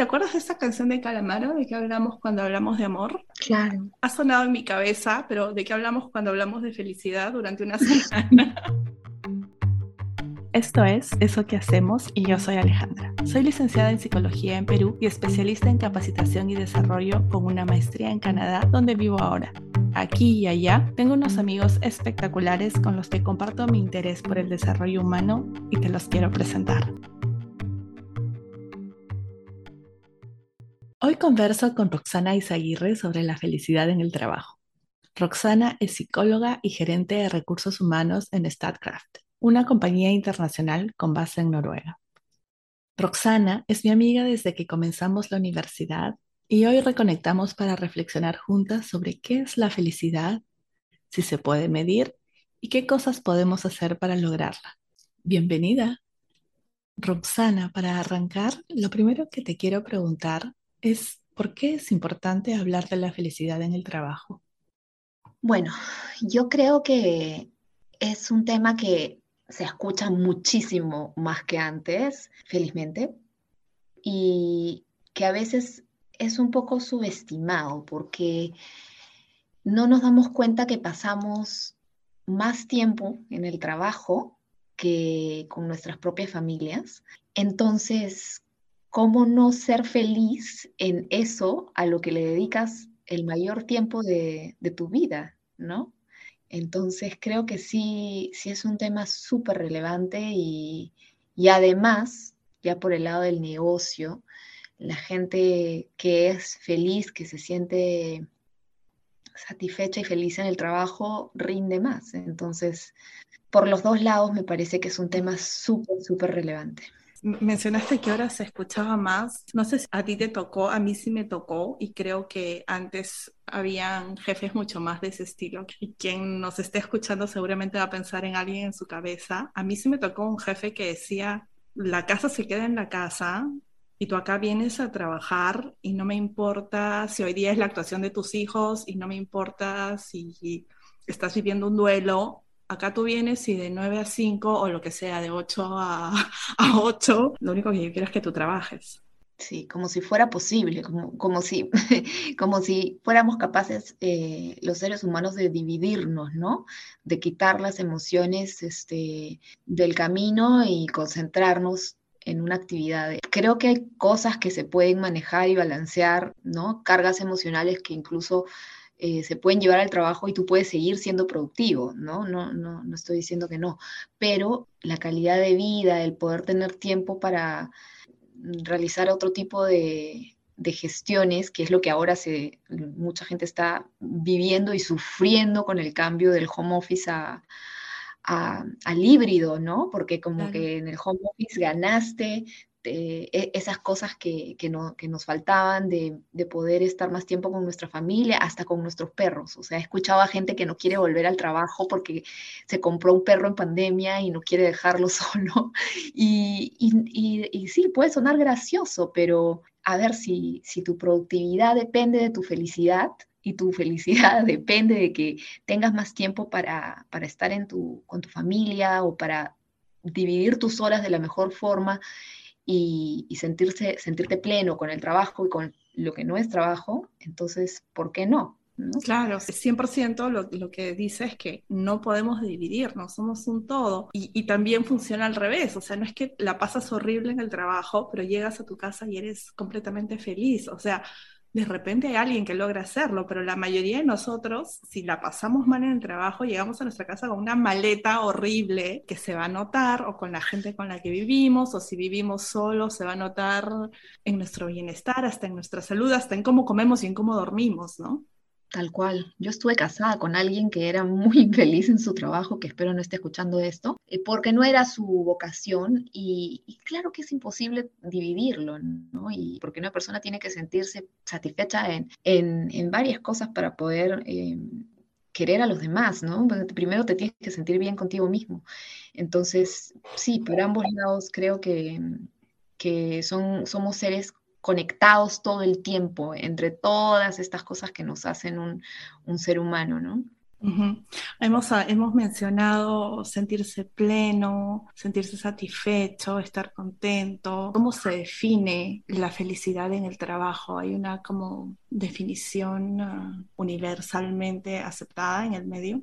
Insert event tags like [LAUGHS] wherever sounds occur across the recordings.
¿Te acuerdas de esa canción de Calamaro de que hablamos cuando hablamos de amor? Claro. Ha sonado en mi cabeza, pero ¿de qué hablamos cuando hablamos de felicidad durante una [LAUGHS] semana? Esto es Eso que hacemos y yo soy Alejandra. Soy licenciada en psicología en Perú y especialista en capacitación y desarrollo con una maestría en Canadá, donde vivo ahora. Aquí y allá tengo unos amigos espectaculares con los que comparto mi interés por el desarrollo humano y te los quiero presentar. Hoy converso con Roxana Izaguirre sobre la felicidad en el trabajo. Roxana es psicóloga y gerente de recursos humanos en Statkraft una compañía internacional con base en Noruega. Roxana es mi amiga desde que comenzamos la universidad y hoy reconectamos para reflexionar juntas sobre qué es la felicidad, si se puede medir y qué cosas podemos hacer para lograrla. Bienvenida. Roxana, para arrancar, lo primero que te quiero preguntar es ¿por qué es importante hablar de la felicidad en el trabajo? Bueno, yo creo que es un tema que se escucha muchísimo más que antes, felizmente, y que a veces es un poco subestimado porque no nos damos cuenta que pasamos más tiempo en el trabajo que con nuestras propias familias. Entonces, ¿cómo no ser feliz en eso a lo que le dedicas el mayor tiempo de, tu vida, ¿no? Entonces creo que sí, sí es un tema súper relevante y, además, ya por el lado del negocio, la gente que es feliz, que se siente satisfecha y feliz en el trabajo, rinde más. Entonces, por los dos lados me parece que es un tema súper, súper relevante. Mencionaste que ahora se escuchaba más. No sé si a ti te tocó, a mí sí me tocó y creo que antes habían jefes mucho más de ese estilo. Y quien nos esté escuchando seguramente va a pensar en alguien en su cabeza. A mí sí me tocó un jefe que decía, la casa se queda en la casa y tú acá vienes a trabajar y no me importa si hoy día es la actuación de tus hijos y no me importa si estás viviendo un duelo, acá tú vienes y de 9 a 5 o lo que sea, de 8 a, [LAUGHS] a 8, lo único que yo quiero es que tú trabajes. Sí, como si fuera posible, como, como, si, [LAUGHS] como si fuéramos capaces eh, los seres humanos de dividirnos, ¿no? De quitar las emociones este, del camino y concentrarnos en una actividad. Creo que hay cosas que se pueden manejar y balancear, ¿no? Cargas emocionales que incluso eh, se pueden llevar al trabajo y tú puedes seguir siendo productivo, ¿no? No, no, no estoy diciendo que no, pero la calidad de vida, el poder tener tiempo para realizar otro tipo de, gestiones, que es lo que ahora se, mucha gente está viviendo y sufriendo con el cambio del home office a, al híbrido, ¿no? Porque como que en el home office ganaste, e, esas cosas que, que, nos faltaban de, poder estar más tiempo con nuestra familia, hasta con nuestros perros. O sea, he escuchado a gente que no quiere volver al trabajo porque se compró un perro en pandemia y no quiere dejarlo [LAUGHS] solo. Y, y, sí, puede sonar gracioso, pero a ver si, si tu productividad depende de tu felicidad, y tu [LAUGHS] felicidad depende de que tengas más tiempo para, para estar en tu, con tu familia o para dividir tus horas de la mejor forma y, sentirse, sentirte pleno con el trabajo y con lo que no es trabajo, entonces, ¿por qué no? Claro, 100% lo, lo que dice es que no podemos dividirnos, somos un todo. Y, y, también funciona al revés, o sea, no es que la pasas horrible en el trabajo, pero llegas a tu casa y eres completamente feliz. O sea, de repente hay alguien que logra hacerlo, pero la mayoría de nosotros, si la pasamos mal en el trabajo, llegamos a nuestra casa con una maleta horrible que se va a notar, o con la gente con la que vivimos, o si vivimos solos, se va a notar en nuestro bienestar, hasta en nuestra salud, hasta en cómo comemos y en cómo dormimos, ¿no? Tal cual. Yo estuve casada con alguien que era muy [LAUGHS] infeliz en su trabajo, que espero no esté escuchando esto, eh, porque no era su vocación y, claro que es imposible dividirlo, ¿no? Y porque una persona tiene que sentirse satisfecha en, varias cosas para poder eh, querer a los demás, ¿no? Primero te tienes que sentir bien contigo mismo. Entonces, sí, por ambos lados creo que, que son, somos seres conectados todo el tiempo entre todas estas cosas que nos hacen un, ser humano, ¿no? hemos, ah, hemos mencionado sentirse pleno, sentirse satisfecho, estar contento. ¿Cómo se define la felicidad en el trabajo? ¿Hay una como definición uh, universalmente aceptada en el medio?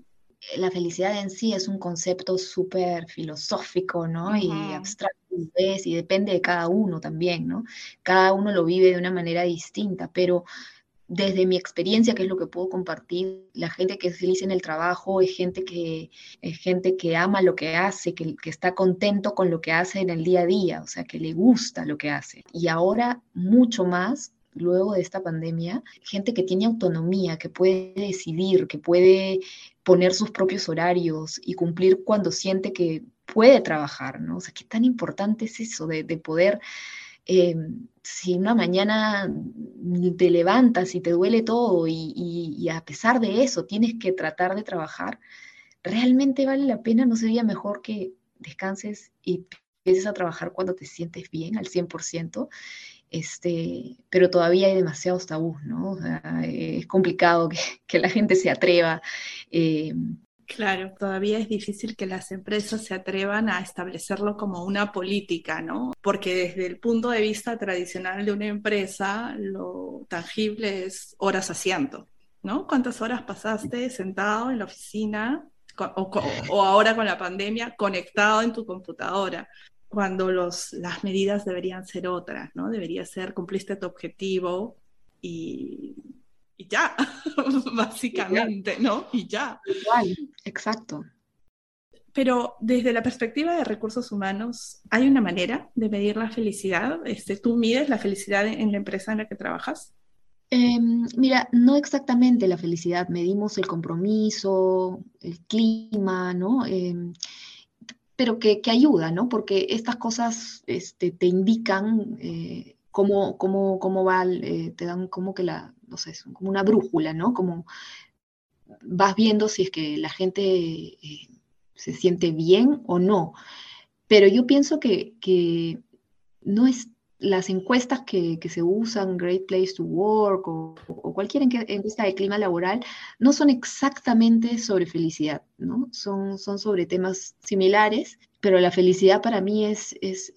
La felicidad en sí es un concepto súper filosófico, ¿no? Y abstracto, y depende de cada uno también, ¿no? Cada uno lo vive de una manera distinta, pero desde mi experiencia, que es lo que puedo compartir, la gente que es feliz en el trabajo es gente que, es gente que ama lo que hace, que, que, está contento con lo que hace en el día a día, o sea, que le gusta lo que hace. Y ahora mucho más, luego de esta pandemia, gente que tiene autonomía, que puede decidir, que puede poner sus propios horarios y cumplir cuando siente que puede trabajar, ¿no? O sea, qué tan importante es eso de, de poder eh, si una mañana te levantas y te duele todo y, a pesar de eso tienes que tratar de trabajar, ¿realmente vale la pena? ¿No sería mejor que descanses y empieces a trabajar cuando te sientes bien al 100%? Este, pero todavía hay demasiados tabús, ¿no? es complicado [LAUGHS] que, la gente se atreva. Eh, Claro, todavía es difícil que las empresas se atrevan a establecerlo como una política, ¿no? Porque desde el punto de vista tradicional de una empresa, lo tangible es horas asiento, ¿no? ¿Cuántas horas pasaste sentado en la oficina o, ahora con la pandemia conectado en tu computadora? Cuando los, las medidas deberían ser otras, ¿no? Debería ser cumpliste tu objetivo y y ya, [LAUGHS] básicamente, ¿no? Y ya. Igual, exacto. Pero desde la perspectiva de recursos humanos, ¿hay una manera de medir la felicidad? Este, ¿Tú mides la felicidad en la empresa en la que trabajas? Em, mira, no exactamente la felicidad, medimos el compromiso, el clima, ¿no? Em, pero que, que, ayuda, ¿no? Porque estas cosas este, te indican eh, cómo, cómo, cómo va, eh, te dan como que la, no sé, como una brújula, ¿no? Como vas viendo si es que la gente eh, se siente bien o no. Pero yo pienso que, no es las encuestas que, se usan, Great Place to Work o, cualquier encuesta de clima laboral, no son exactamente sobre felicidad, ¿no? Son, son sobre temas similares, pero la felicidad para mí es, es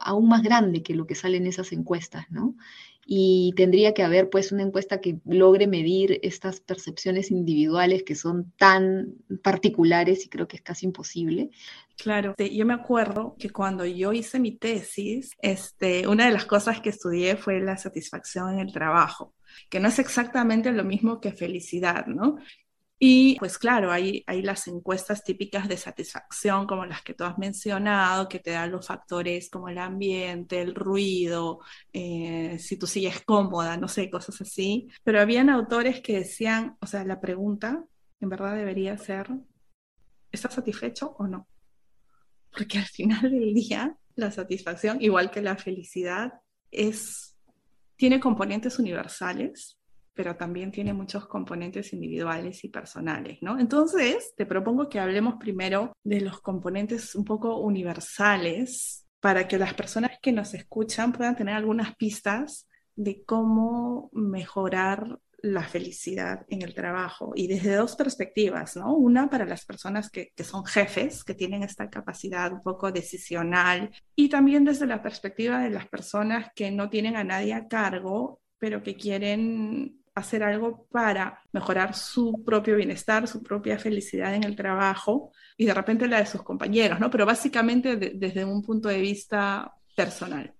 aún más grande que lo que sale en esas encuestas, ¿no? Y tendría que haber pues una encuesta que logre medir estas percepciones individuales que son tan particulares y creo que es casi imposible. Claro, yo me acuerdo que cuando yo hice mi tesis, este, una de las cosas que estudié fue la satisfacción en el trabajo que no es exactamente lo mismo que felicidad, ¿no? Y pues claro, hay, hay las encuestas típicas de satisfacción, como las que tú has mencionado, que te dan los factores como el ambiente, el ruido, eh, si tu silla es cómoda, no sé, cosas así. Pero habían autores que decían, o sea, la pregunta en verdad debería ser, ¿estás satisfecho o no? Porque al final del día, la satisfacción, igual que la felicidad, es, tiene componentes universales pero también tiene muchos componentes individuales y personales, ¿no? Entonces, te propongo que hablemos primero de los componentes un poco universales para que las personas que nos escuchan puedan tener algunas pistas de cómo mejorar la felicidad en el trabajo y desde dos perspectivas, ¿no? Una para las personas que, que, son jefes, que tienen esta capacidad un poco decisional y también desde la perspectiva de las personas que no tienen a nadie a cargo, pero que quieren hacer algo para mejorar su propio bienestar, su propia felicidad en el trabajo y de repente la de sus compañeros, ¿no? Pero básicamente desde un punto de vista personal.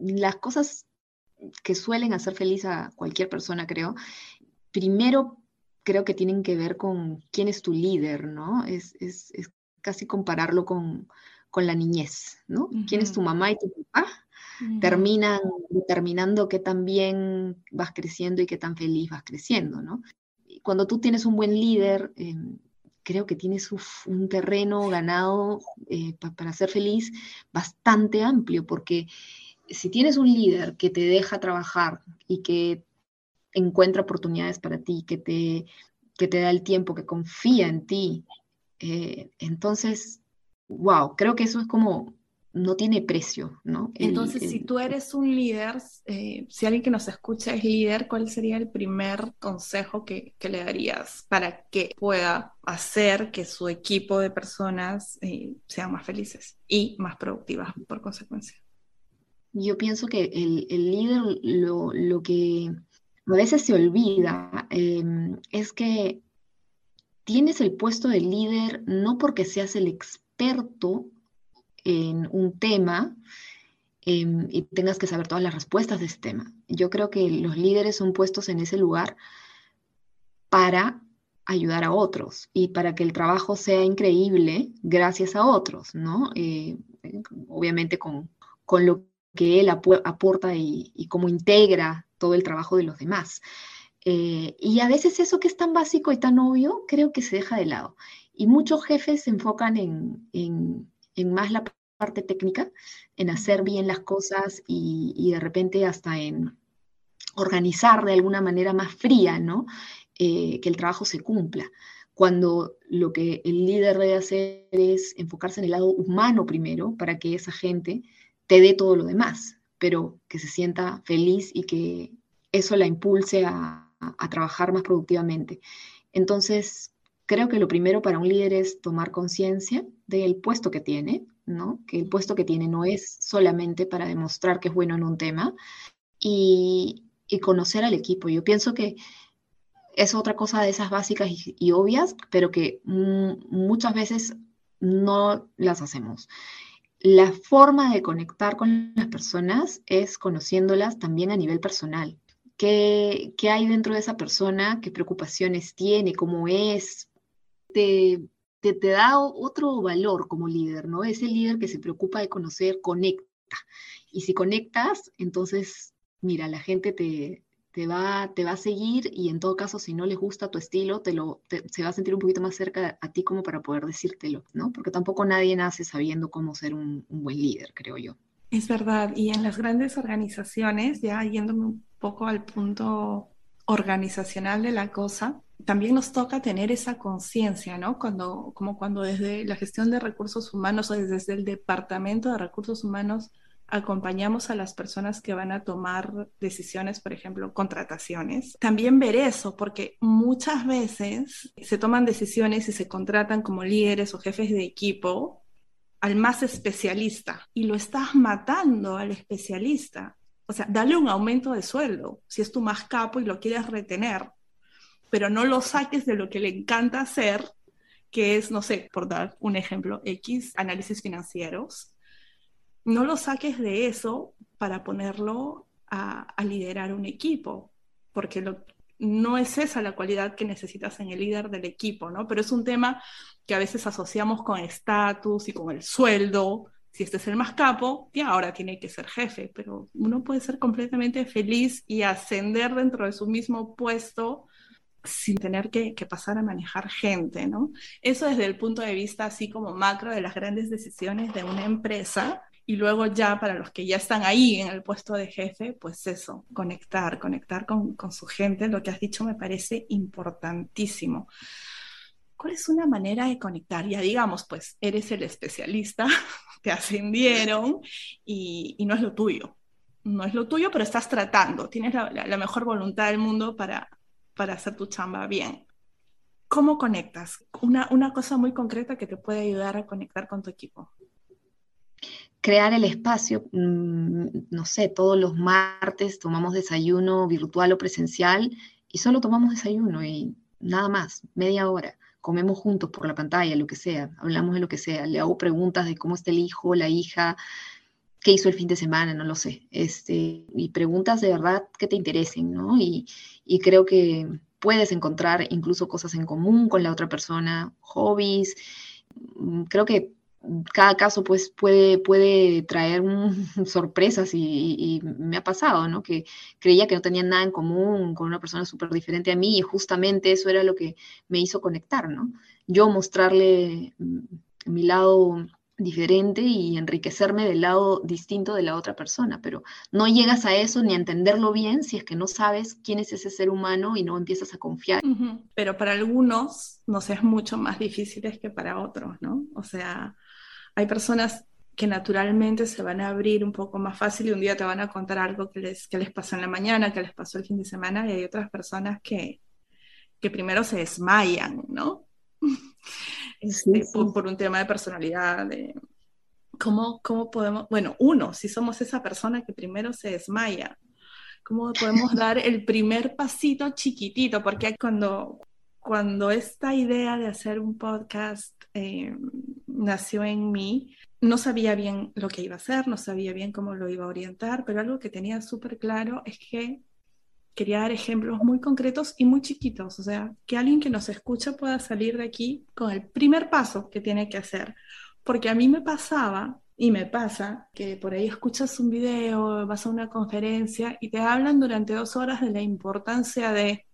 Las cosas que suelen hacer feliz a cualquier persona, creo, primero creo que tienen que ver con quién es tu líder, ¿no? Es, es, es casi compararlo con, con, la niñez, ¿no? ¿Quién es tu mamá y tu papá? Terminan determinando qué tan bien vas creciendo y qué tan feliz vas creciendo, ¿no? Cuando tú tienes un buen líder, em, creo que tienes un terreno ganado eh, para ser feliz bastante amplio, porque si tienes un líder que te deja trabajar y que encuentra oportunidades para ti, que te, que te da el tiempo, que confía en ti, eh, entonces, wow, creo que eso es como no tiene precio, ¿no? Entonces, si tú eres un líder, eh, si alguien que nos escucha es líder, ¿cuál sería el primer consejo que, le darías para que pueda hacer que su equipo de personas eh, sean más felices y más productivas por consecuencia? Yo pienso que el, líder lo, que a veces se olvida em, es que tienes el puesto de líder no porque seas el experto en un tema em, y tengas que saber todas las respuestas de ese tema. Yo creo que los líderes son puestos en ese lugar para ayudar a otros y para que el trabajo sea increíble gracias a otros, ¿no? Eh, obviamente con, lo que él aporta y, cómo integra todo el trabajo de los demás. Eh, y a veces eso que es tan básico y tan obvio, creo que se deja de lado. Y muchos jefes se enfocan en, en más la parte técnica, en hacer bien las cosas y, de repente hasta en organizar de alguna manera más fría, ¿no? Eh, que el trabajo se cumpla. Cuando lo que el líder debe hacer es enfocarse en el lado humano primero para que esa gente te dé todo lo demás, pero que se sienta feliz y que eso la impulse a, a trabajar más productivamente. Entonces, creo que lo primero para un líder es tomar conciencia del puesto que tiene, ¿no? Que el puesto que tiene no es solamente para demostrar que es bueno en un tema y, conocer al equipo. Yo pienso que es otra cosa de esas básicas y, obvias, pero que muchas veces no las hacemos. La forma de conectar con las personas es conociéndolas también a nivel personal. ¿Qué, qué hay dentro de esa persona? ¿Qué preocupaciones tiene? ¿Cómo es? te, te, da otro valor como líder, ¿no? Es el líder que se preocupa de conocer, conecta. Y si conectas, entonces, mira, la gente te, te va, te va a seguir y en todo caso, si no les gusta tu estilo, te lo, se va a sentir un poquito más cerca a ti como para poder decírtelo, ¿no? Porque tampoco nadie nace sabiendo cómo ser un, un buen líder, creo yo. Es verdad, y en las grandes organizaciones, ya yéndome un poco al punto organizacional de la cosa, también nos toca tener esa conciencia, ¿no? Cuando, como cuando desde la gestión de recursos humanos o desde el departamento de recursos humanos acompañamos a las personas que van a tomar decisiones, por ejemplo, contrataciones. También ver eso, porque muchas veces se toman decisiones y se contratan como líderes o jefes de equipo al más especialista y lo estás matando al especialista. O sea, dale un aumento de sueldo si es tu más capo y lo quieres retener pero no lo saques de lo que le encanta hacer, que es, no sé, por dar un ejemplo, X, análisis financieros. No lo saques de eso para ponerlo a, liderar un equipo, porque no es esa la cualidad que necesitas en el líder del equipo, ¿no? Pero es un tema que a veces asociamos con estatus y con el sueldo. Si este es el más capo, ya ahora tiene que ser jefe, pero uno puede ser completamente feliz y ascender dentro de su mismo puesto sin tener que, pasar a manejar gente, ¿no? Eso desde el punto de vista así como macro de las grandes decisiones de una empresa. Y luego ya para los que ya están ahí en el puesto de jefe, pues eso, conectar, conectar con, con su gente, lo que has dicho me parece importantísimo. ¿Cuál es una manera de conectar? Ya digamos, pues eres el especialista, [LAUGHS] te ascendieron y, y no es lo tuyo. No es lo tuyo, pero estás tratando, tienes la mejor voluntad del mundo para, para hacer tu chamba bien. ¿Cómo conectas? Una, una cosa muy concreta que te puede ayudar a conectar con tu equipo. Crear el espacio, mm, no sé, todos los martes tomamos desayuno virtual o presencial y solo tomamos desayuno y nada más, media hora. Comemos juntos por la pantalla, lo que sea, hablamos de lo que sea. Le hago preguntas de cómo está el hijo, la hija, qué hizo el fin de semana, no lo sé. Este, y preguntas de verdad que te interesen, ¿no? Y, creo que puedes encontrar incluso cosas en común con la otra persona, hobbies. Mm, creo que cada caso pues puede, puede traer [LAUGHS] sorpresas y, me ha pasado, ¿no? Que creía que no tenía nada en común con una persona súper diferente a mí y justamente eso era lo que me hizo conectar, ¿no? Yo mostrarle mm, mi lado diferente y enriquecerme del lado distinto de la otra persona, pero no llegas a eso ni a entenderlo bien si es que no sabes quién es ese ser humano y no empiezas a confiar. Pero para algunos nos es mucho más difícil que para otros, ¿no? O sea, hay personas que naturalmente se van a abrir un poco más fácil y un día te van a contar algo que les, que les pasó en la mañana, que les pasó el fin de semana, y hay otras personas que, que primero se desmayan, ¿no? [LAUGHS] Este, por, un tema de personalidad, de cómo, cómo podemos, bueno, uno, si somos esa persona que primero se desmaya, ¿cómo podemos dar el primer pasito chiquitito? Porque cuando, cuando esta idea de hacer un podcast eh, nació en mí, no sabía bien lo que iba a hacer, no sabía bien cómo lo iba a orientar, pero algo que tenía súper claro es que quería dar ejemplos muy concretos y muy chiquitos, o sea, que alguien que nos escucha pueda salir de aquí con el primer paso que tiene que hacer, porque a mí me pasaba y me pasa que por ahí escuchas un video, vas a una conferencia y te hablan durante dos horas de la importancia de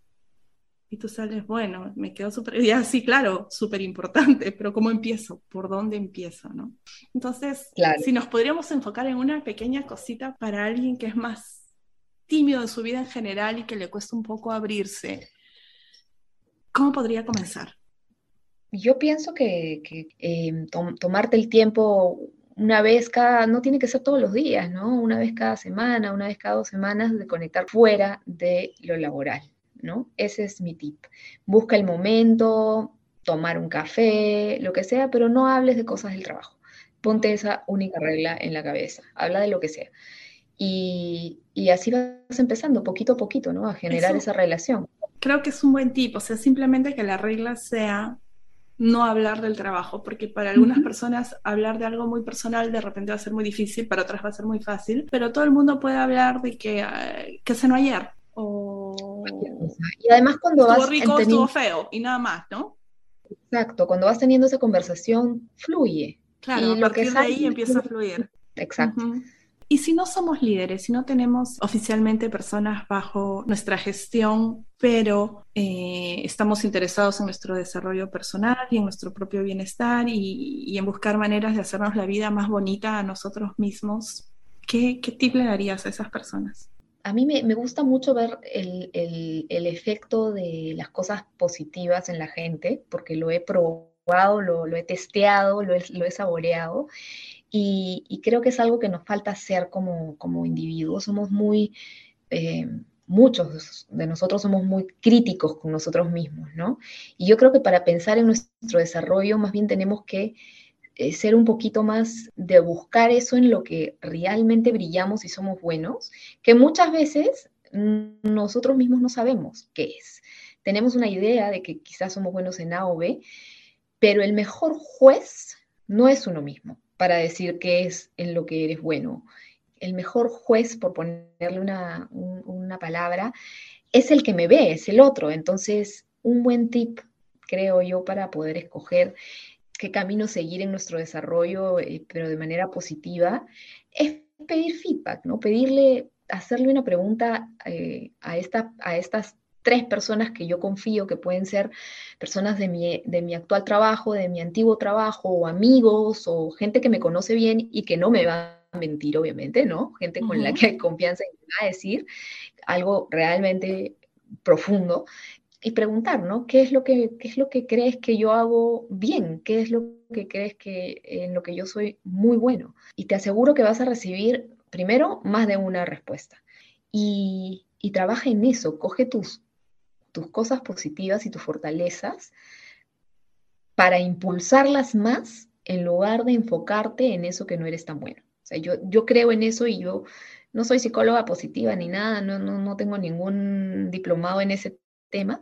y tú sales, bueno, me quedo súper, ya sí, claro, súper importante, pero ¿cómo empiezo? ¿Por dónde empiezo? ¿no? Entonces, si nos podríamos enfocar en una pequeña cosita para alguien que es más tímido de su vida en general y que le cuesta un poco abrirse, ¿cómo podría comenzar? Yo pienso que, em, tomarte el tiempo una vez cada, no tiene que ser todos los días, ¿no? Una vez cada semana, una vez cada dos semanas de conectar fuera de lo laboral. ¿no? Ese es mi tip. Busca el momento, tomar un café, lo que sea, pero no hables de cosas del trabajo. Ponte esa única regla en la cabeza, habla de lo que sea. Y, así vas empezando poquito a poquito, ¿no? A generar esa relación. Creo que es un buen tip, o sea, simplemente que la regla sea no hablar del trabajo, porque para algunas personas hablar de algo muy personal de repente va a ser muy difícil, para otras va a ser muy fácil, pero todo el mundo puede hablar de que, uh, que cenó ayer, o... Y además cuando estuvo vas... rico, estuvo feo, y nada más, ¿no? Exacto, cuando vas teniendo esa conversación, fluye. Claro, y a partir de ahí empieza a fluir. Exacto. Y si no somos líderes, si no tenemos oficialmente personas bajo nuestra gestión, pero eh, estamos interesados en nuestro desarrollo personal y en nuestro propio bienestar y, y, en buscar maneras de hacernos la vida más bonita a nosotros mismos, ¿qué, qué tip le darías a esas personas? a mí me, gusta mucho ver el, efecto de las cosas positivas en la gente, porque lo he probado, lo, he testeado, lo he, saboreado, y, creo que es algo que nos falta hacer como, individuos. Somos muy, eh, muchos de nosotros somos muy críticos con nosotros mismos, ¿no? Y yo creo que para pensar en nuestro desarrollo, más bien tenemos que eh, ser un poquito más de buscar eso en lo que realmente brillamos y somos buenos, que muchas veces nosotros mismos no sabemos qué es. Tenemos una idea de que quizás somos buenos en A o B, pero el mejor juez no es uno mismo para decir qué es en lo que eres bueno. El mejor juez, por ponerle una, una palabra, es el que me ve, es el otro. Entonces, un buen tip, creo yo, para poder escoger qué camino seguir en nuestro desarrollo, eh, pero de manera positiva, es pedir feedback, ¿no? Pedirle, hacerle una pregunta eh, a, esta, a estas tres personas que yo confío que pueden ser personas de mi, de mi actual trabajo, de mi antiguo trabajo, o amigos, o gente que me conoce bien y que no me va a mentir, obviamente, ¿no? Gente con la que hay confianza y me va a decir algo realmente profundo y preguntar, ¿no? ¿Qué es, lo que, es lo que crees que yo hago bien? ¿Qué es lo que crees que en lo que yo soy muy bueno? Y te aseguro que vas a recibir primero más de una respuesta. Y, trabaja en eso, coge tus, tus cosas positivas y tus fortalezas para impulsarlas más en lugar de enfocarte en eso que no eres tan bueno. O sea, yo, yo creo en eso y yo no soy psicóloga positiva ni nada, no, no, no tengo ningún diplomado en ese tema,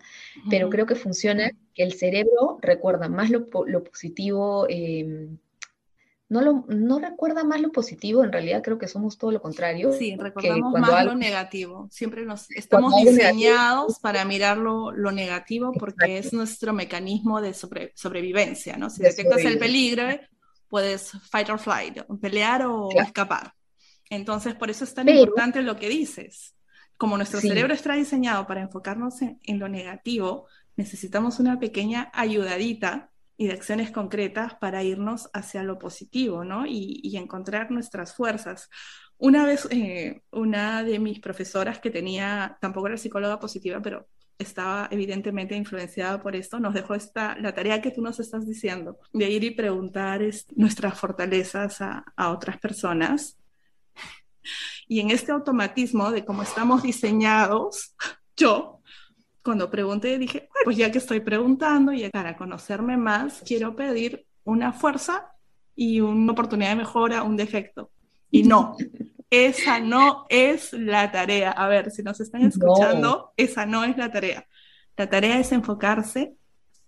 pero creo que funciona, que el cerebro recuerda más lo, positivo, em, no, lo, no recuerda más lo positivo, en realidad creo que somos todo lo contrario. Sí, recordamos más lo negativo, siempre nos estamos diseñados para mirar lo, negativo porque es nuestro mecanismo de sobrevivencia, ¿no? Si detectas el peligro, puedes fight or flight, pelear o escapar. Entonces, por eso es tan importante lo que dices como nuestro cerebro está diseñado para enfocarnos en, lo negativo, necesitamos una pequeña ayudadita y de acciones concretas para irnos hacia lo positivo, ¿no? Y, encontrar nuestras fuerzas. Una vez, eh, una de mis profesoras que tenía, tampoco era psicóloga positiva, pero estaba evidentemente influenciada por esto, nos dejó esta, la tarea que tú nos estás diciendo, de ir y preguntar nuestras fortalezas a, a otras personas. Y en este automatismo de cómo estamos diseñados, yo, cuando pregunté, dije, pues ya que estoy preguntando y para conocerme más, quiero pedir una fuerza y una oportunidad de mejora, un defecto. Y no, [LAUGHS] esa no es la tarea. A ver, si nos están escuchando, esa no es la tarea. La tarea es enfocarse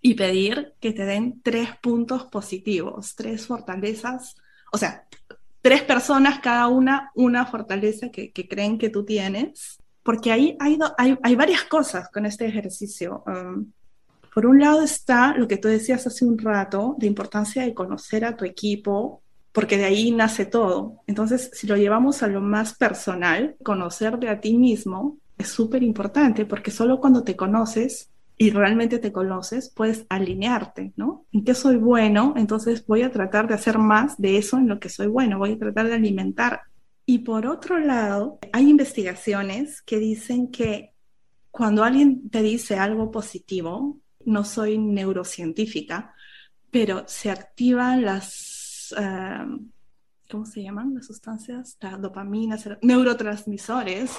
y pedir que te den tres puntos positivos, tres fortalezas, o sea, tres personas, cada una una fortaleza que, creen que tú tienes, porque ahí hay, hay, varias cosas con este ejercicio. Por un lado está lo que tú decías hace un rato, de importancia de conocer a tu equipo, porque de ahí nace todo. Entonces, si lo llevamos a lo más personal, conocerte a ti mismo es súper importante porque solo cuando te conoces y realmente te conoces, puedes alinearte, ¿no? ¿En qué soy bueno? Entonces voy a tratar de hacer más de eso en lo que soy bueno, voy a tratar de alimentar. Y por otro lado, hay investigaciones que dicen que cuando alguien te dice algo positivo, no soy neurocientífica, pero se activan las Em, ¿cómo se llaman? Las sustancias, la dopamina, neurotransmisores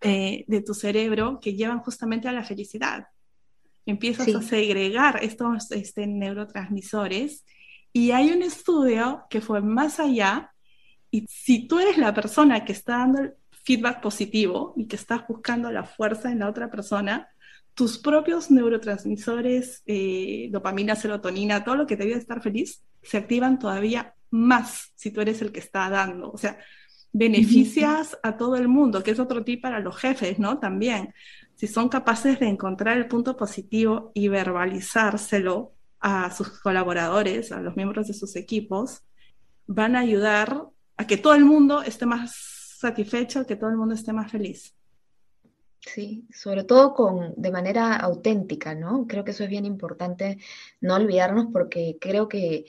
eh, de tu cerebro que llevan justamente a la felicidad. Empiezas a segregar estos este, neurotransmisores y hay un estudio que fue más allá y si tú eres la persona que está dando el feedback positivo y que estás buscando la fuerza en la otra persona, tus propios neurotransmisores, eh, dopamina, serotonina, todo lo que te ayuda a estar feliz, se activan todavía más si tú eres el que está dando. O sea, beneficias a todo el mundo, que es otro tip para los jefes, ¿no? También, si son capaces de encontrar el punto positivo y verbalizárselo a sus colaboradores, a los miembros de sus equipos, van a ayudar a que todo el mundo esté más satisfecho, que todo el mundo esté más feliz. Sí, sobre todo con, de manera auténtica, ¿no? Creo que eso es bien importante no olvidarnos porque creo que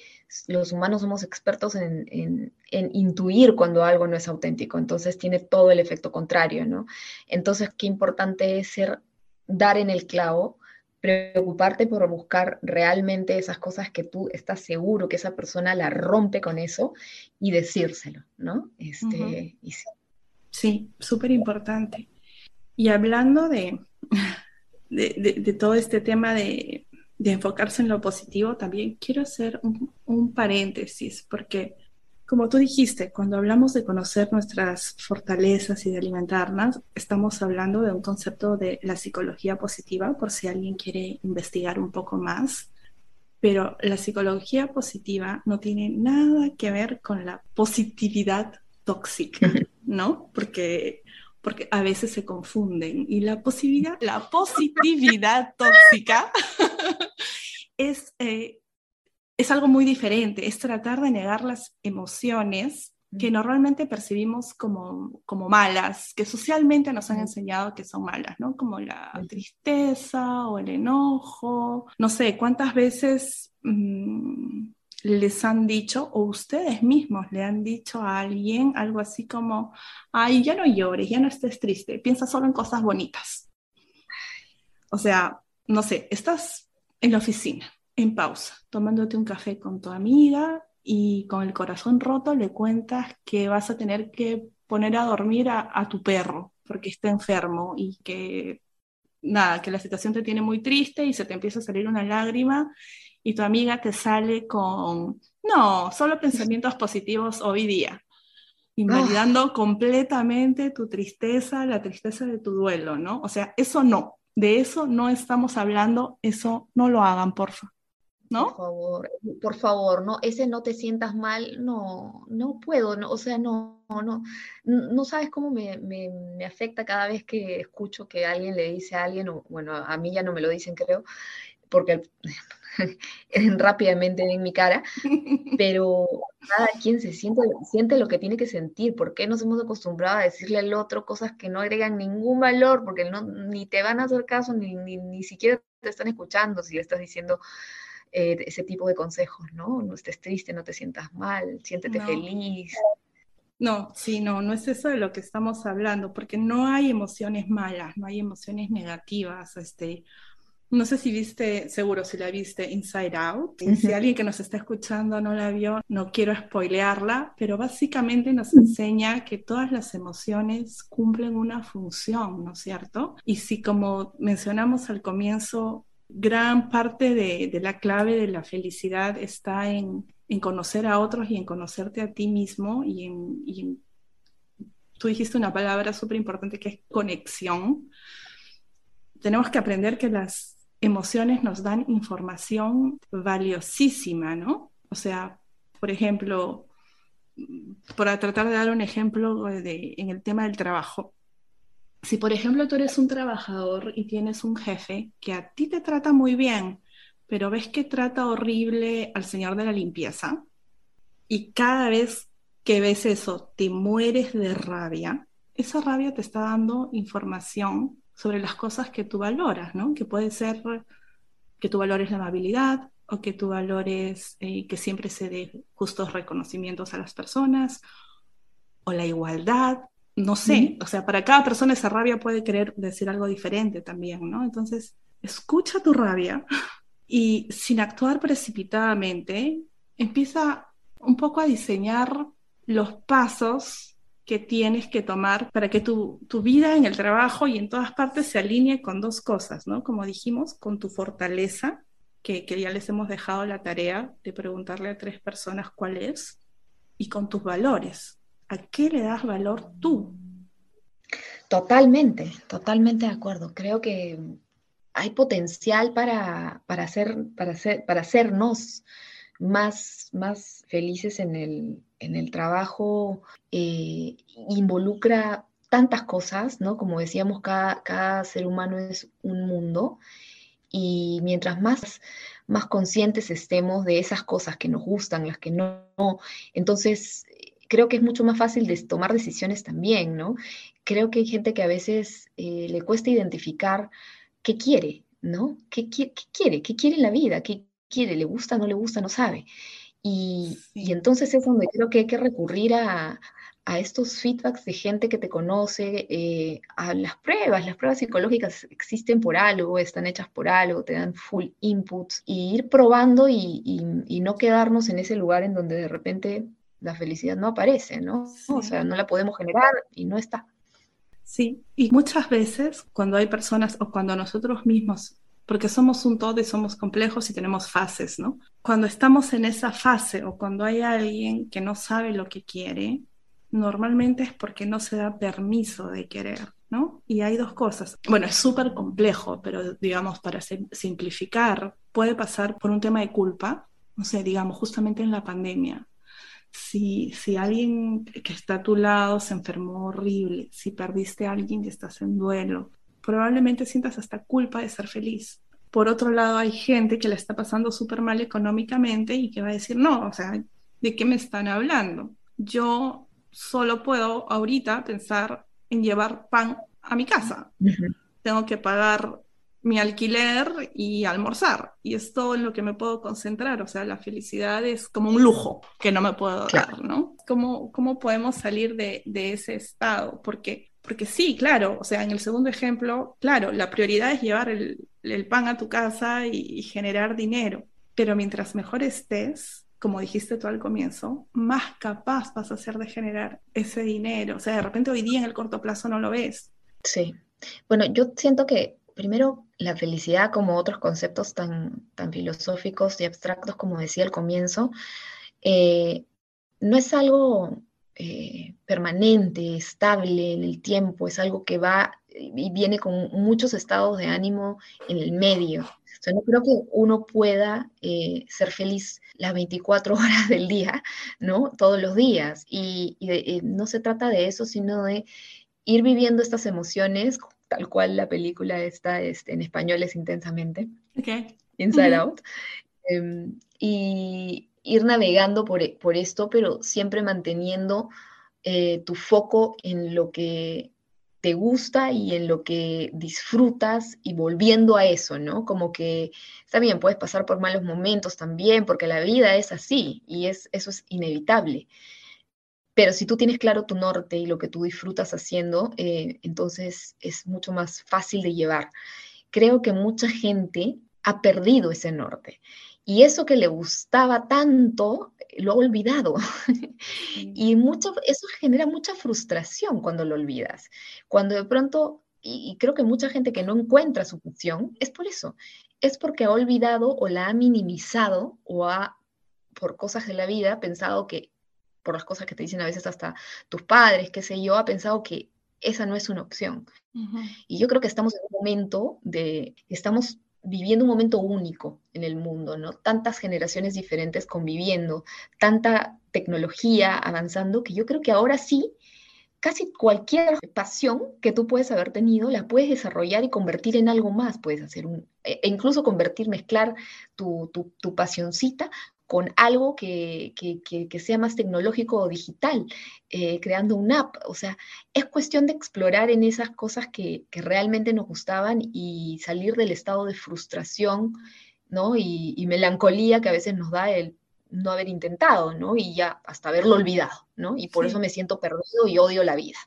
los humanos somos expertos en, en, intuir cuando algo no es auténtico, entonces tiene todo el efecto contrario, ¿no? Entonces, qué importante es ser, dar en el clavo, preocuparte por buscar realmente esas cosas que tú estás seguro que esa persona la rompe con eso y decírselo, ¿no? Este, sí, súper importante. Y hablando de, de, todo este tema de, enfocarse en lo positivo, también quiero hacer un, paréntesis, porque como tú dijiste, cuando hablamos de conocer nuestras fortalezas y de alimentarnos, estamos hablando de un concepto de la psicología positiva, por si alguien quiere investigar un poco más. Pero la psicología positiva no tiene nada que ver con la positividad tóxica, [LAUGHS] ¿no? Porque porque a veces se confunden y la posibilidad, la positividad tóxica [LAUGHS] es, eh, es algo muy diferente, es tratar de negar las emociones que normalmente percibimos como, como malas, que socialmente nos han enseñado que son malas, ¿no? Como la tristeza o el enojo, no sé, cuántas veces mm, les han dicho o ustedes mismos le han dicho a alguien algo así como, ay, ya no llores, ya no estés triste, piensa solo en cosas bonitas. O sea, no sé, estás en la oficina, en pausa, tomándote un café con tu amiga y con el corazón roto le cuentas que vas a tener que poner a dormir a, a tu perro porque está enfermo y que nada, que la situación te tiene muy triste y se te empieza a salir una lágrima y tu amiga te sale con, no, solo pensamientos [LAUGHS] positivos hoy día, invalidando ah. completamente tu tristeza, la tristeza de tu duelo, ¿no? O sea, eso no, de eso no estamos hablando, eso no lo hagan, porfa. ¿No? Por favor, por favor, no, ese no te sientas mal, no, no puedo, no, o sea, no, no, no sabes cómo me, me, me, afecta cada vez que escucho que alguien le dice a alguien, o bueno, a mí ya no me lo dicen, creo, porque [LAUGHS] rápidamente en mi cara, [LAUGHS] pero cada quien se siente, siente lo que tiene que sentir. ¿Por qué nos hemos acostumbrado a decirle al otro cosas que no agregan ningún valor? Porque no, ni te van a hacer caso, ni, ni, siquiera te están escuchando si le estás diciendo eh, ese tipo de consejos, ¿no? No estés triste, no te sientas mal, siéntete feliz. No, sí, no, no es eso de lo que estamos hablando, porque no hay emociones malas, no hay emociones negativas. Este, no sé si viste, seguro si la viste Inside Out. Si alguien que nos está escuchando no la vio, no quiero spoilearla, pero básicamente nos enseña que todas las emociones cumplen una función, ¿no es cierto? Y si como mencionamos al comienzo, gran parte de, la clave de la felicidad está en, conocer a otros y en conocerte a ti mismo y tú dijiste una palabra súper importante que es conexión. Tenemos que aprender que las emociones nos dan información valiosísima, ¿no? O sea, por ejemplo, para tratar de dar un ejemplo en el tema del trabajo, si por ejemplo tú eres un trabajador y tienes un jefe que a ti te trata muy bien, pero ves que trata horrible al señor de la limpieza, y cada vez que ves eso te mueres de rabia, esa rabia te está dando información sobre las cosas que tú valoras, ¿no? Que puede ser que tú valores la amabilidad o que tú valores eh, que siempre se dé justos reconocimientos a las personas o la igualdad no sé, o sea, para cada persona esa rabia puede querer decir algo diferente también, ¿no? Entonces, escucha tu rabia y sin actuar precipitadamente, empieza un poco a diseñar los pasos que tienes que tomar para que tu, vida en el trabajo y en todas partes se alinee con dos cosas, ¿no? Como dijimos, con tu fortaleza, que, que ya les hemos dejado la tarea de preguntarle a tres personas cuál es, y con tus valores, ¿a qué le das valor tú? Totalmente, totalmente de acuerdo. Creo que hay potencial para, para, para, para hacernos más, más felices en el, en el trabajo. Eh, involucra tantas cosas, ¿no? Como decíamos, cada, cada ser humano es un mundo y mientras más, más conscientes estemos de esas cosas que nos gustan, las que no, entonces creo que es mucho más fácil de tomar decisiones también, ¿no? Creo que hay gente que a veces eh, le cuesta identificar qué quiere, ¿no? ¿Qué, quiere? ¿Qué quiere en la vida? ¿Qué quiere? ¿Le gusta? ¿No le gusta? No sabe. Y, entonces es donde creo que hay que recurrir a, estos feedbacks de gente que te conoce, eh, a las pruebas. Las pruebas psicológicas existen por algo, están hechas por algo, te dan full input, y ir probando y, y no quedarnos en ese lugar en donde de repente la felicidad no aparece, ¿no? O sea, no la podemos generar y no está. Sí, y muchas veces cuando hay personas o cuando nosotros mismos, porque somos un todo y somos complejos y tenemos fases, ¿no? Cuando estamos en esa fase o cuando hay alguien que no sabe lo que quiere, normalmente es porque no se da permiso de querer, ¿no? Y hay dos cosas. Bueno, es súper complejo, pero digamos, para simplificar, puede pasar por un tema de culpa, no sé, digamos, justamente en la pandemia si, si alguien que está a tu lado se enfermó horrible, si perdiste a alguien y estás en duelo, probablemente sientas hasta culpa de ser feliz. Por otro lado, hay gente que le está pasando súper mal económicamente y que va a decir, no, o sea, ¿de qué me están hablando? Yo solo puedo ahorita pensar en llevar pan a mi casa. Tengo que pagar mi alquiler y almorzar. Y es todo en lo que me puedo concentrar. O sea, la felicidad es como un lujo que no me puedo dar, ¿no? ¿Cómo, ¿Cómo podemos salir de, de, ese estado? Porque, porque sí, claro, o sea, en el segundo ejemplo, claro, la prioridad es llevar el, el pan a tu casa y, generar dinero. Pero mientras mejor estés, como dijiste tú al comienzo, más capaz vas a ser de generar ese dinero. O sea, de repente hoy día en el corto plazo no lo ves. Sí. Bueno, yo siento que primero la felicidad como otros conceptos tan, tan filosóficos y abstractos como decía al comienzo, eh, no es algo eh, permanente, estable en el tiempo, es algo que va y viene con muchos estados de ánimo en el medio. O no creo que uno pueda eh, ser feliz las 24 [LAUGHS] horas del día, ¿no? Todos los días. Y, no se trata de eso, sino de ir viviendo estas emociones tal cual la película está este, en español es intensamente, Inside Out, em, y ir navegando por, por, esto, pero siempre manteniendo eh, tu foco en lo que te gusta y en lo que disfrutas y volviendo a eso, ¿no? Como que está bien, puedes pasar por malos momentos también, porque la vida es así y es, eso es inevitable Pero si tú tienes claro tu norte y lo que tú disfrutas haciendo, eh, entonces es mucho más fácil de llevar. Creo que mucha gente ha perdido ese norte. Y eso que le gustaba tanto, lo ha olvidado. [LAUGHS] y mucho, eso genera mucha frustración cuando lo olvidas. Cuando de pronto, y, y creo que mucha gente que no encuentra su función, es por eso. Es porque ha olvidado o la ha minimizado o ha, por cosas de la vida, pensado que, por las cosas que te dicen a veces hasta tus padres, qué sé yo, ha pensado que esa no es una opción. Y yo creo que estamos en un momento de, estamos viviendo un momento único en el mundo, ¿no? Tantas generaciones diferentes conviviendo, tanta tecnología avanzando, que yo creo que ahora sí, casi cualquier pasión que tú puedes haber tenido, la puedes desarrollar y convertir en algo más. Puedes hacer un, e, e incluso convertir, mezclar tu, tu, tu pasioncita con algo que, sea más tecnológico o digital, eh, creando una app. O sea, es cuestión de explorar en esas cosas que, realmente nos gustaban y salir del estado de frustración ¿no? y, melancolía que a veces nos da el no haber intentado, ¿no? Y ya hasta haberlo olvidado, ¿no? Y por eso me siento perdido y odio la vida.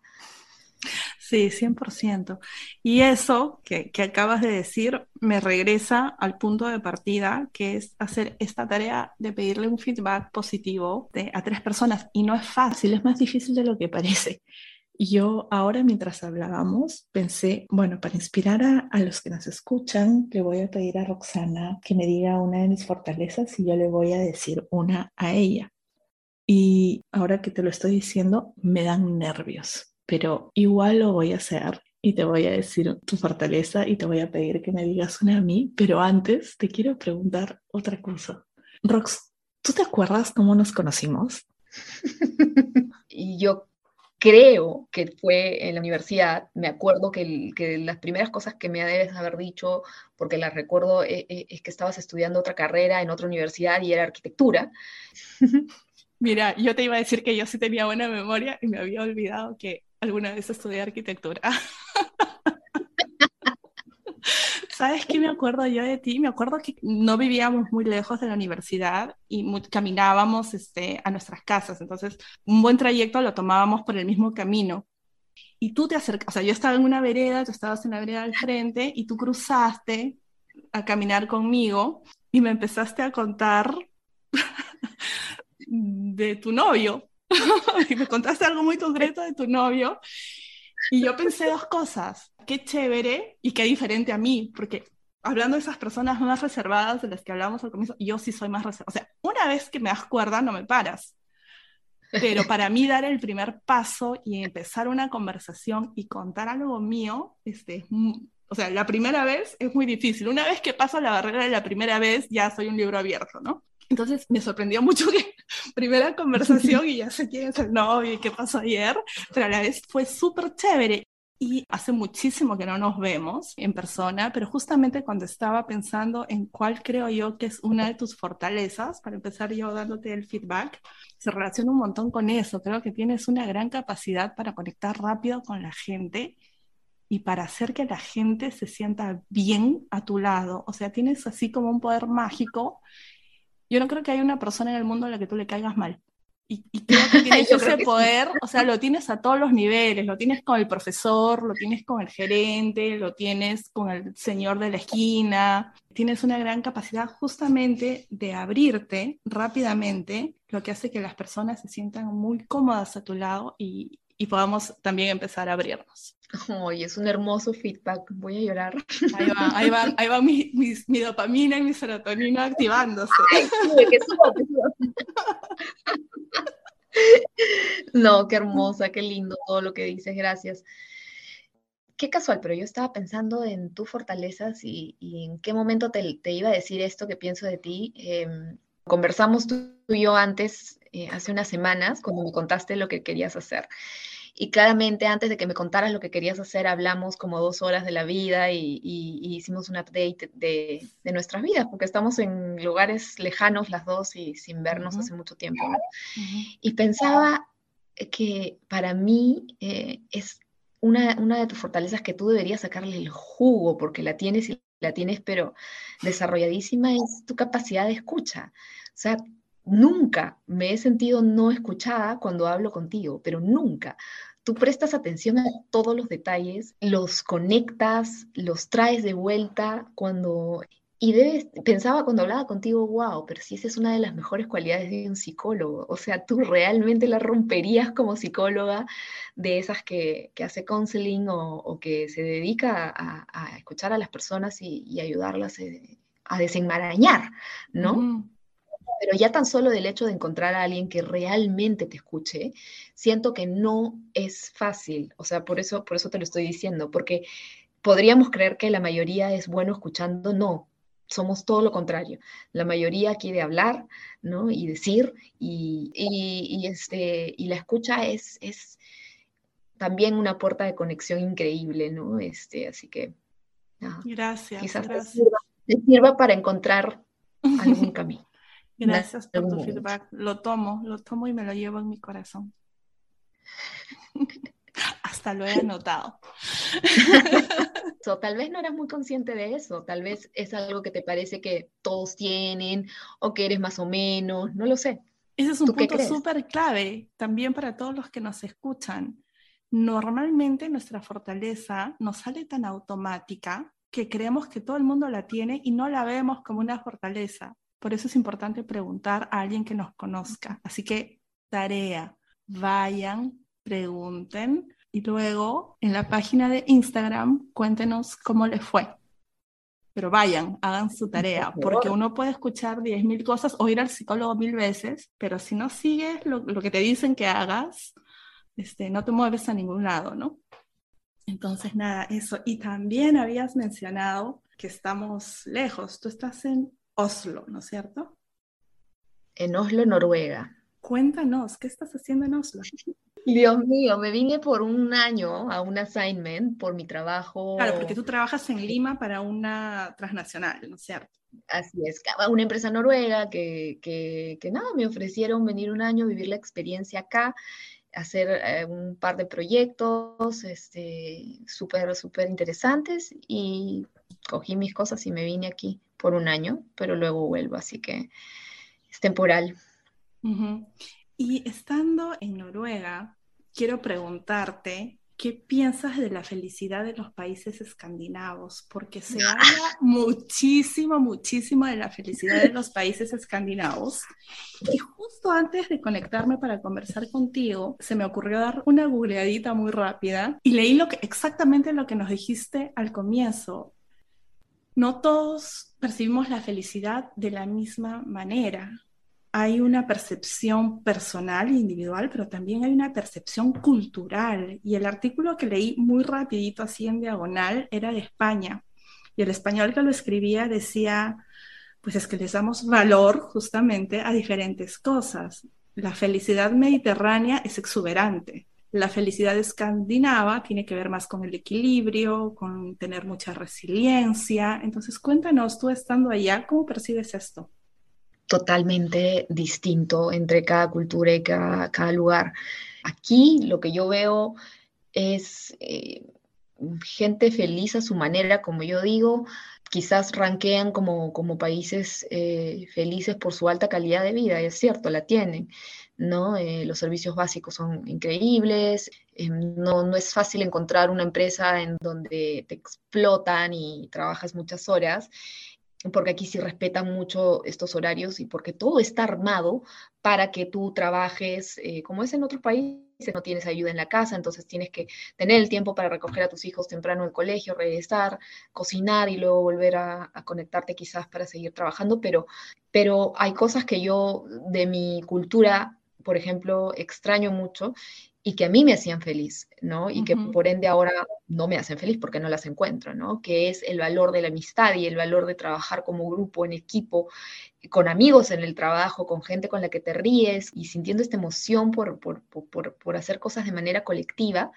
Sí, 100%. Y eso que, acabas de decir me regresa al punto de partida, que es hacer esta tarea de pedirle un feedback positivo a tres personas. Y no es fácil, es más difícil de lo que parece. Y yo ahora mientras hablábamos pensé, bueno, para inspirar a, a, los que nos escuchan, le voy a pedir a Roxana que me diga una de mis fortalezas y yo le voy a decir una a ella. Y ahora que te lo estoy diciendo, me dan nervios pero igual lo voy a hacer y te voy a decir tu fortaleza y te voy a pedir que me digas una a mí, pero antes te quiero preguntar otra cosa. Rox, ¿tú te acuerdas cómo nos conocimos? [LAUGHS] y yo creo que fue en la universidad, me acuerdo que, que, las primeras cosas que me debes haber dicho, porque las recuerdo, eh, eh, es que estabas estudiando otra carrera en otra universidad y era arquitectura. [LAUGHS] Mira, yo te iba a decir que yo sí tenía buena memoria y me había olvidado que alguna vez estudié arquitectura. [LAUGHS] ¿Sabes qué me acuerdo yo de ti? Me acuerdo que no vivíamos muy lejos de la universidad y caminábamos este, a nuestras casas. Entonces, un buen trayecto lo tomábamos por el mismo camino. Y tú te acercas, o sea, yo estaba en una vereda, tú estabas en la vereda al frente y tú cruzaste a caminar conmigo y me empezaste a contar [LAUGHS] de tu novio. [LAUGHS] y me contaste algo muy concreto de tu novio. Y yo pensé dos cosas. Qué chévere y qué diferente a mí, porque hablando de esas personas más reservadas de las que hablamos al comienzo, yo sí soy más reservada. O sea, una vez que me das cuerda, no me paras. Pero para mí dar el primer paso y empezar una conversación y contar algo mío, este, o sea, la primera vez es muy difícil. Una vez que paso la barrera de la primera vez, ya soy un libro abierto, ¿no? Entonces me sorprendió mucho que [LAUGHS] primera conversación y ya sé quién es el novio y qué pasó ayer, pero a la vez fue súper chévere. Y hace muchísimo que no nos vemos en persona, pero justamente cuando estaba pensando en cuál creo yo que es una de tus fortalezas, para empezar yo dándote el feedback, se relaciona un montón con eso. Creo que tienes una gran capacidad para conectar rápido con la gente y para hacer que la gente se sienta bien a tu lado. O sea, tienes así como un poder mágico yo no creo que haya una persona en el mundo a la que tú le caigas mal. Y, creo que [LAUGHS] tienes ese poder, o sea, lo tienes a todos los niveles, lo tienes con el profesor, lo tienes con el gerente, lo tienes con el señor de la esquina, tienes una gran capacidad justamente de abrirte rápidamente, lo que hace que las personas se sientan muy cómodas a tu lado y, y podamos también empezar a abrirnos. Ay, es un hermoso feedback, voy a llorar. Ahí va, ahí va, ahí va mi, mi, dopamina y mi serotonina activándose. no, qué hermosa, qué lindo todo lo que dices, gracias. Qué casual, pero yo estaba pensando en tus fortalezas y, en qué momento te, te, iba a decir esto que pienso de ti. Em, conversamos tú y yo antes, eh, hace unas semanas, cuando me contaste lo que querías hacer. Y claramente antes de que me contaras lo que querías hacer, hablamos como dos horas de la vida y, hicimos un update de, nuestras vidas, porque estamos en lugares lejanos las dos y sin vernos hace mucho tiempo. Y pensaba que para mí eh, es una, una de tus fortalezas que tú deberías sacarle el jugo, porque la tienes y la tienes, pero desarrolladísima, es tu capacidad de escucha. O sea, nunca me he sentido no escuchada cuando hablo contigo, pero nunca. Tú prestas atención a todos los detalles, los conectas, los traes de vuelta cuando y pensaba cuando hablaba contigo, wow, pero si esa es una de las mejores cualidades de un psicólogo. O sea, tú realmente la romperías como psicóloga de esas que, hace counseling o, que se dedica a, escuchar a las personas y, ayudarlas eh, a desenmarañar, ¿no? Pero ya tan solo del hecho de encontrar a alguien que realmente te escuche, siento que no es fácil. O sea, por eso, por eso te lo estoy diciendo, porque podríamos creer que la mayoría es bueno escuchando, no, somos todo lo contrario. La mayoría quiere hablar, ¿no? Y decir, y, este, y la escucha es, es también una puerta de conexión increíble, ¿no? Este, así que, gracias. Quizás gracias. Te, sirva, para encontrar algún [LAUGHS] camino. Gracias por tu feedback. Lo tomo, lo tomo y me lo llevo en mi corazón. [LAUGHS] Hasta lo he anotado. tal vez no eras muy consciente de eso, tal vez es algo que te parece que todos tienen o que eres más o menos, no lo sé. Ese es un punto súper clave también para todos los que nos escuchan. Normalmente nuestra fortaleza nos sale tan automática que creemos que todo el mundo la tiene y no la vemos como una fortaleza. Por eso es importante preguntar a alguien que nos conozca. Así que tarea, vayan, pregunten, y luego en la página de Instagram cuéntenos cómo les fue. Pero vayan, hagan su tarea, porque uno puede escuchar 10.000 cosas o ir al psicólogo mil veces, pero si no sigues lo, que te dicen que hagas, este, no te mueves a ningún lado, ¿no? Entonces, nada, eso. Y también habías mencionado que estamos lejos. Tú estás en Oslo, ¿no es cierto? En Oslo, Noruega. Cuéntanos, ¿qué estás haciendo en Oslo? Dios mío, me vine por un año a un assignment por mi trabajo. Claro, porque tú trabajas en Lima para una transnacional, ¿no es cierto? Así es, una empresa noruega que, que, que nada, me ofrecieron venir un año, vivir la experiencia acá, hacer eh, un par de proyectos este, súper, súper interesantes y cogí mis cosas y me vine aquí por un año, pero luego vuelvo, así que es temporal. Y estando en Noruega, quiero preguntarte qué piensas de la felicidad de los países escandinavos, porque se [LAUGHS] habla muchísimo, muchísimo de la felicidad de los países escandinavos. Y justo antes de conectarme para conversar contigo, se me ocurrió dar una googleadita muy rápida y leí lo que, exactamente lo que nos dijiste al comienzo. No todos percibimos la felicidad de la misma manera hay una percepción personal e individual, pero también hay una percepción cultural. Y el artículo que leí muy rapidito, así en diagonal, era de España. Y el español que lo escribía decía, pues es que les damos valor justamente a diferentes cosas. La felicidad mediterránea es exuberante. La felicidad escandinava tiene que ver más con el equilibrio, con tener mucha resiliencia. Entonces, cuéntanos, tú estando allá, ¿cómo percibes esto? totalmente distinto entre cada cultura y cada, lugar. Aquí lo que yo veo es eh, gente feliz a su manera, como yo digo, quizás ranquean como, como países eh, felices por su alta calidad de vida, es cierto, la tienen, ¿no? Eh, los servicios básicos son increíbles, no, no es fácil encontrar una empresa en donde te explotan y trabajas muchas horas, porque aquí sí respetan mucho estos horarios y porque todo está armado para que tú trabajes, eh, como es en otros países, no tienes ayuda en la casa, entonces tienes que tener el tiempo para recoger a tus hijos temprano del colegio, regresar, cocinar y luego volver a, a, conectarte quizás para seguir trabajando, pero, pero hay cosas que yo de mi cultura, por ejemplo, extraño mucho y que a mí me hacían feliz, ¿no? Y que por ende ahora no me hacen feliz porque no las encuentro, ¿no? Que es el valor de la amistad y el valor de trabajar como grupo, en equipo, con amigos en el trabajo, con gente con la que te ríes y sintiendo esta emoción por, por, por, por hacer cosas de manera colectiva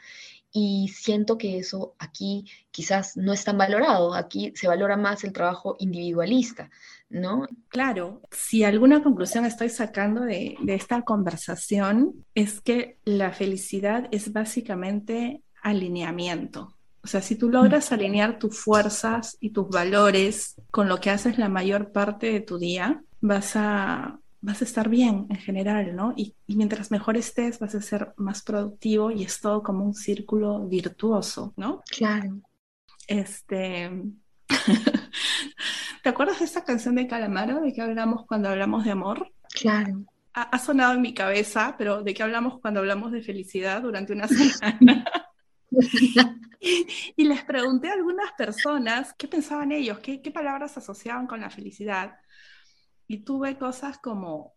y siento que eso aquí quizás no es tan valorado, aquí se valora más el trabajo individualista, ¿no? Claro, si alguna conclusión estoy sacando de, de esta conversación es que la felicidad es básicamente alineamiento. O sea, si tú logras alinear tus fuerzas y tus valores con lo que haces la mayor parte de tu día, vas a vas a estar bien en general, ¿no? Y, mientras mejor estés, vas a ser más productivo y es todo como un círculo virtuoso, ¿no? Claro. Este. [LAUGHS] ¿Te acuerdas de esta canción de Calamaro de que hablamos cuando hablamos de amor? Claro. Ha, sonado en mi cabeza, pero ¿de qué hablamos cuando hablamos de felicidad durante una [LAUGHS] semana? y, les pregunté a algunas personas qué pensaban ellos, qué, qué palabras asociaban con la felicidad. Y tuve cosas como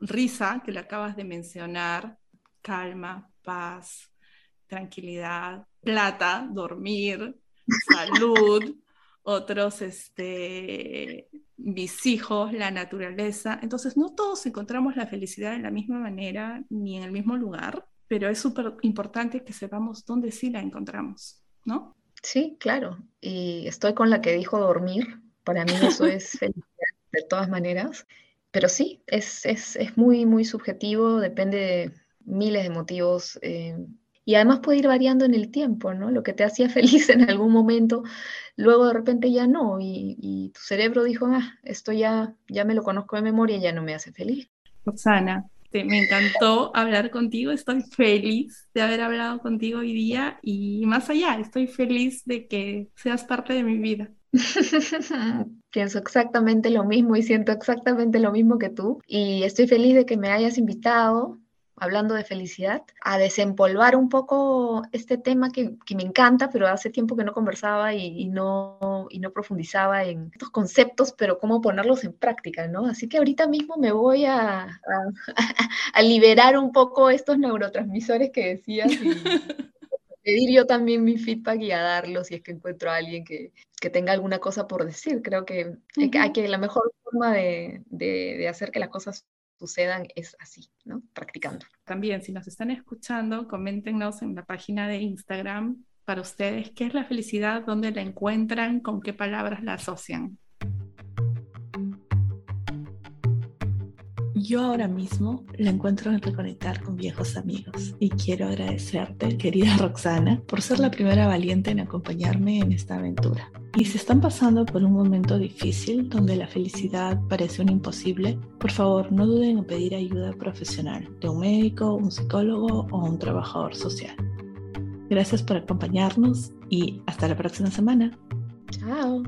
risa, que le acabas de mencionar, calma, paz, tranquilidad, plata, dormir, salud, [LAUGHS] otros, este, mis hijos, la naturaleza. Entonces, no todos encontramos la felicidad de la misma manera ni en el mismo lugar, pero es súper importante que sepamos dónde sí la encontramos, ¿no? Sí, claro. Y estoy con la que dijo dormir. Para mí eso es felicidad [LAUGHS] de todas maneras. Pero sí, es, es, es muy, muy subjetivo, depende de miles de motivos. Eh, y además puede ir variando en el tiempo, ¿no? Lo que te hacía [LAUGHS] feliz en algún momento, luego de repente ya no, y, tu cerebro dijo, ah, esto ya, ya me lo conozco de memoria ya no me hace feliz. Roxana, me encantó hablar contigo, estoy feliz de haber hablado contigo hoy día y más allá, estoy feliz de que seas parte de mi vida. [LAUGHS] Pienso exactamente lo mismo y siento exactamente lo mismo que tú y estoy feliz de que me hayas invitado hablando de felicidad, a desempolvar un poco este tema que, me encanta, pero hace tiempo que no conversaba y, no, y no profundizaba en estos conceptos, pero cómo ponerlos en práctica, ¿no? Así que ahorita mismo me voy a, a, [LAUGHS] liberar un poco estos neurotransmisores que decías y [LAUGHS] pedir yo también mi feedback y a darlo si es que encuentro a alguien que, que tenga alguna cosa por decir. Creo que, hay que la mejor forma de, de, de hacer que las cosas sucedan es así, ¿no? Practicando. También, si nos están escuchando, coméntenos en la página de Instagram para ustedes qué es la felicidad, dónde la encuentran, con qué palabras la asocian. Yo ahora mismo la encuentro en reconectar con viejos amigos y quiero agradecerte, querida [LAUGHS] Roxana, por ser la primera valiente en acompañarme en esta aventura. Y si están pasando por un momento difícil donde la felicidad parece un imposible, por favor no duden en pedir ayuda profesional de un médico, un psicólogo o un trabajador social. Gracias por acompañarnos y hasta la próxima semana. Chao.